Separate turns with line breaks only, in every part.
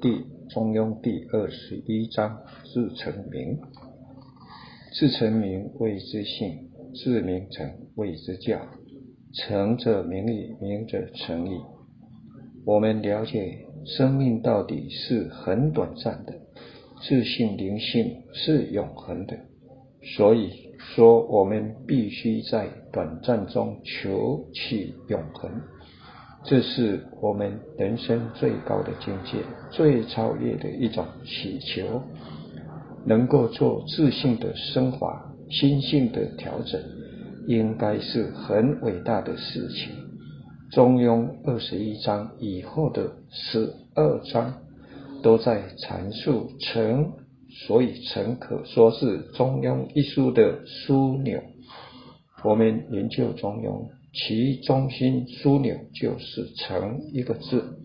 第中庸第二十一章：自成名，自成名谓之性，自名成谓之教。成者名矣，名者成矣。我们了解，生命到底是很短暂的，自信灵性是永恒的。所以说，我们必须在短暂中求取永恒。这是我们人生最高的境界，最超越的一种祈求，能够做自信的升华、心性的调整，应该是很伟大的事情。中庸二十一章以后的十二章都在阐述诚，所以诚可说是中庸一书的枢纽。我们研究中庸。其中心枢纽就是“诚”一个字。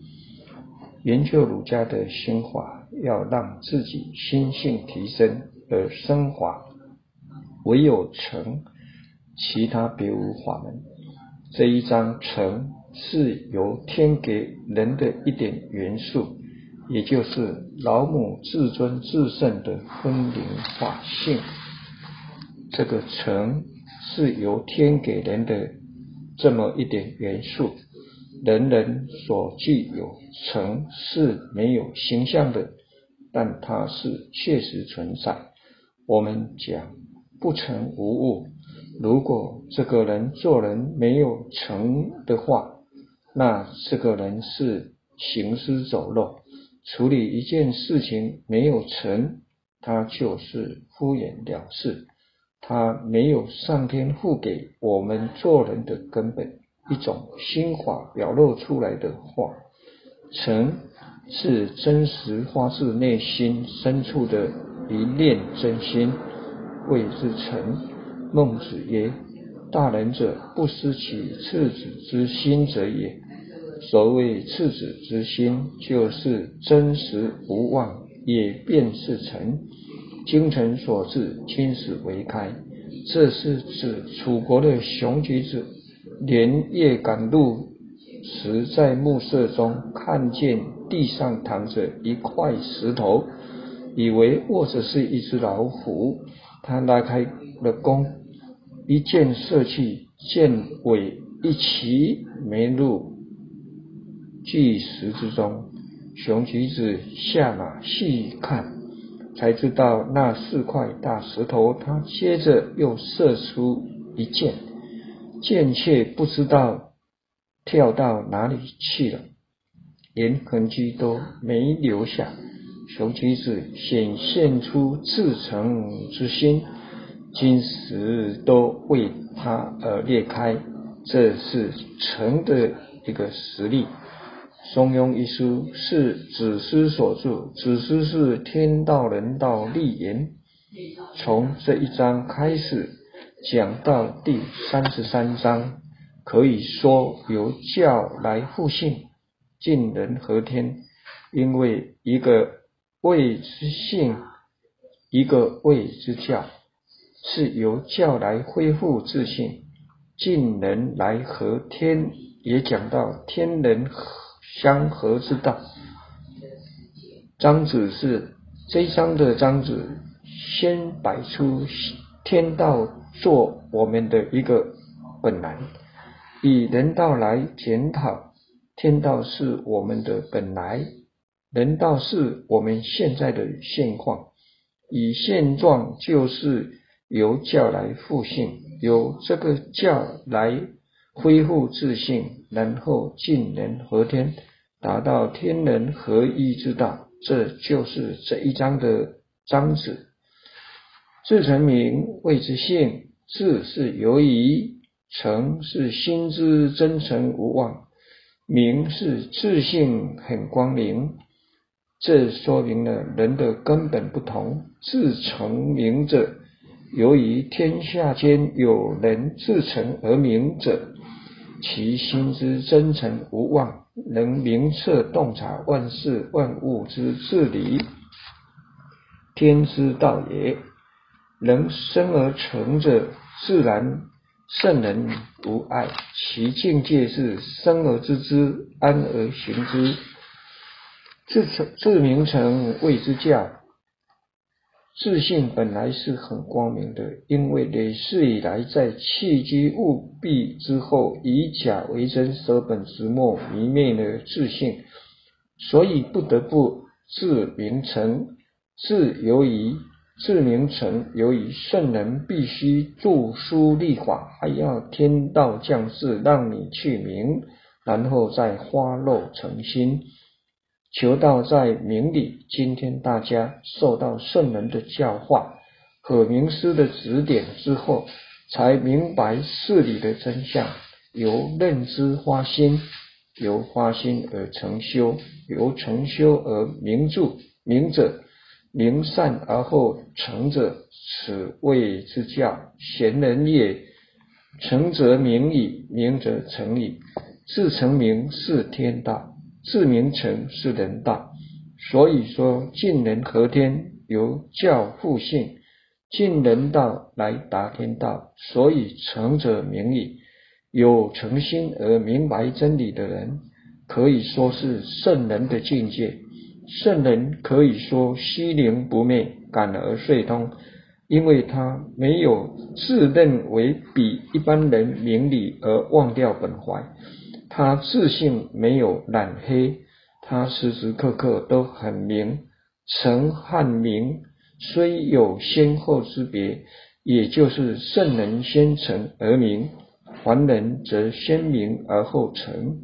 研究儒家的心法，要让自己心性提升而升华，唯有诚，其他别无法门。这一章“诚”是由天给人的一点元素，也就是老母至尊至圣的分灵法性。这个“诚”是由天给人的。这么一点元素，人人所具有，成是没有形象的，但它是确实存在。我们讲不成无物，如果这个人做人没有成的话，那这个人是行尸走肉。处理一件事情没有成，他就是敷衍了事。他没有上天赋给我们做人的根本，一种心法表露出来的话，诚是真实发自内心深处的一念真心，谓之诚。孟子曰：“大人者，不失其赤子之心者也。”所谓赤子之心，就是真实无妄，也便是诚。精诚所至，青石为开。这是指楚国的熊举子连夜赶路时，在暮色中看见地上躺着一块石头，以为卧着是一只老虎。他拉开了弓，一箭射去，箭尾一齐没入巨石之中。熊橘子下马细看。才知道那四块大石头，他接着又射出一箭，箭却不知道跳到哪里去了，连痕迹都没留下。熊橘子显现出至诚之心，金石都为他而裂开，这是诚的一个实力。中庸一书是子思所著，子思是天道人道立言。从这一章开始讲到第三十三章，可以说由教来复性，尽人和天。因为一个谓之性，一个谓之教，是由教来恢复自信，尽人来和天，也讲到天人和。相合之道。章子是这一章的章子，先摆出天道做我们的一个本来，以人道来检讨天道是我们的本来，人道是我们现在的现况。以现状就是由教来复性，由这个教来。恢复自信，然后尽人和天，达到天人合一之道，这就是这一章的章旨。自成名谓之性，自是由于诚是心之真诚无妄，名是自信很光明。这说明了人的根本不同。自成名者，由于天下间有人自成而名者。其心之真诚无妄，能明彻洞察万事万物之至理，天之道也。能生而成者，自然圣人无碍。其境界是生而知之，安而行之。自成自名成谓之教。自信本来是很光明的，因为累世以来在弃机务弊之后，以假为真，舍本逐末，迷灭了自信，所以不得不自明成。自由于自明成，由于圣人必须著书立法，还要天道降世让你去明，然后再花肉成心。求道在明理。今天大家受到圣人的教化和名师的指点之后，才明白事理的真相。由认知发心，由发心而成修，由成修而明著。明者，明善而后成者，此谓之教。贤人也。成则明矣，明则成矣。自成名是天道。自名成是人道，所以说尽人合天，由教复性，尽人道来达天道，所以成者明矣。有诚心而明白真理的人，可以说是圣人的境界。圣人可以说虚灵不灭，感而遂通，因为他没有自认为比一般人明理而忘掉本怀。他自信没有染黑，他时时刻刻都很明。成和明虽有先后之别，也就是圣人先成而明，凡人则先明而后成。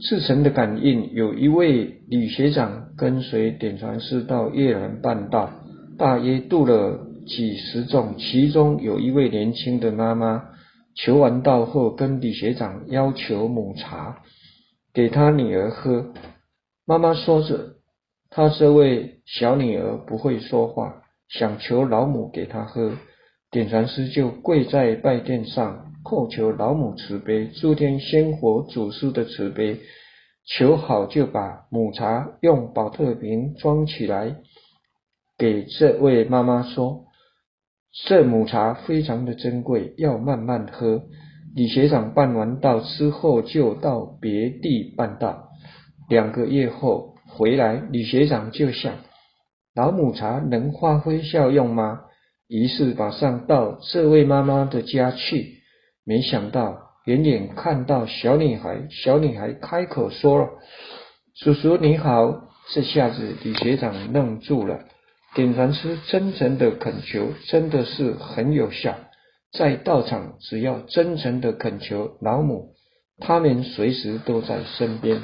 自成的感应，有一位李学长跟随点传师到越南办道，大约渡了几十众，其中有一位年轻的妈妈。求完道后，跟李学长要求母茶给他女儿喝。妈妈说着，他这位小女儿不会说话，想求老母给他喝。点禅师就跪在拜殿上，叩求老母慈悲，诸天仙佛祖师的慈悲，求好就把母茶用宝特瓶装起来，给这位妈妈说。这母茶非常的珍贵，要慢慢喝。李学长办完道之后，就到别地办道。两个月后回来，李学长就想：老母茶能发挥效用吗？于是马上到这位妈妈的家去。没想到，远远看到小女孩，小女孩开口说了：“叔叔你好。”这下子李学长愣住了。点禅师真诚的恳求，真的是很有效。在道场，只要真诚的恳求老母，他们随时都在身边。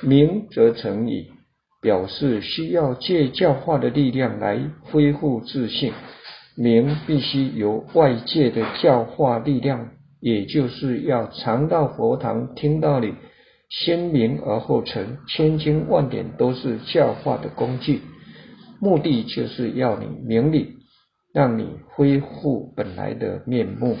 明则成矣，表示需要借教化的力量来恢复自信。明必须由外界的教化力量，也就是要常到佛堂听道理，先明而后成，千经万典都是教化的工具。目的就是要你明理，让你恢复本来的面目。